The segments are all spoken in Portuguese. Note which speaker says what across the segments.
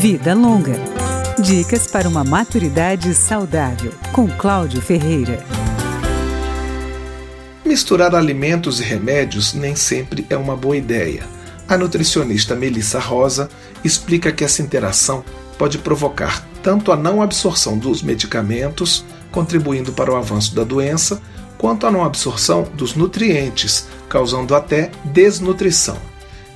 Speaker 1: Vida Longa. Dicas para uma maturidade saudável, com Cláudio Ferreira.
Speaker 2: Misturar alimentos e remédios nem sempre é uma boa ideia. A nutricionista Melissa Rosa explica que essa interação pode provocar tanto a não absorção dos medicamentos, contribuindo para o avanço da doença, quanto a não absorção dos nutrientes, causando até desnutrição.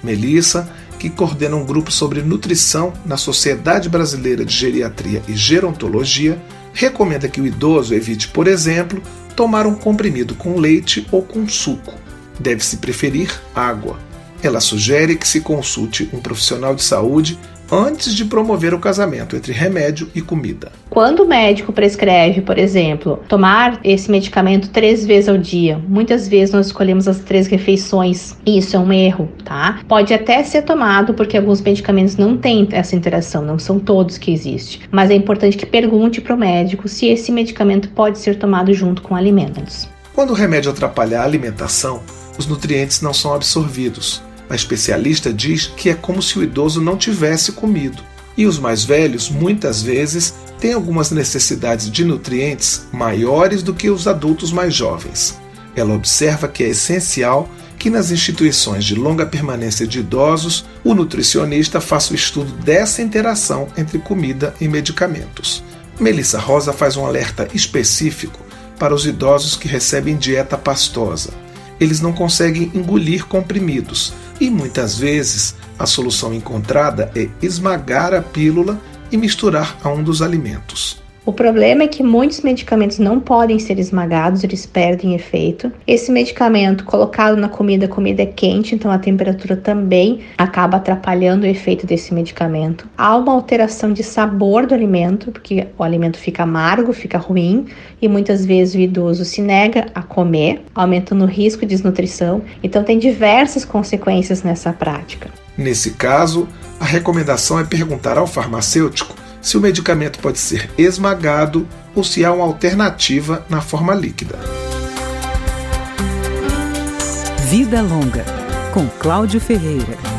Speaker 2: Melissa, que coordena um grupo sobre nutrição na Sociedade Brasileira de Geriatria e Gerontologia, recomenda que o idoso evite, por exemplo, tomar um comprimido com leite ou com suco. Deve-se preferir água. Ela sugere que se consulte um profissional de saúde antes de promover o casamento entre remédio e comida.
Speaker 3: Quando o médico prescreve, por exemplo, tomar esse medicamento três vezes ao dia, muitas vezes nós escolhemos as três refeições. Isso é um erro, tá? Pode até ser tomado porque alguns medicamentos não têm essa interação, não são todos que existem. Mas é importante que pergunte para o médico se esse medicamento pode ser tomado junto com alimentos.
Speaker 2: Quando o remédio atrapalhar a alimentação, os nutrientes não são absorvidos a especialista diz que é como se o idoso não tivesse comido. E os mais velhos, muitas vezes, têm algumas necessidades de nutrientes maiores do que os adultos mais jovens. Ela observa que é essencial que nas instituições de longa permanência de idosos, o nutricionista faça o estudo dessa interação entre comida e medicamentos. Melissa Rosa faz um alerta específico para os idosos que recebem dieta pastosa. Eles não conseguem engolir comprimidos, e muitas vezes a solução encontrada é esmagar a pílula e misturar a um dos alimentos.
Speaker 3: O problema é que muitos medicamentos não podem ser esmagados, eles perdem efeito. Esse medicamento colocado na comida, a comida é quente, então a temperatura também acaba atrapalhando o efeito desse medicamento. Há uma alteração de sabor do alimento, porque o alimento fica amargo, fica ruim, e muitas vezes o idoso se nega a comer, aumentando o risco de desnutrição. Então tem diversas consequências nessa prática.
Speaker 2: Nesse caso, a recomendação é perguntar ao farmacêutico se o medicamento pode ser esmagado ou se há uma alternativa na forma líquida.
Speaker 1: Vida Longa, com Cláudio Ferreira.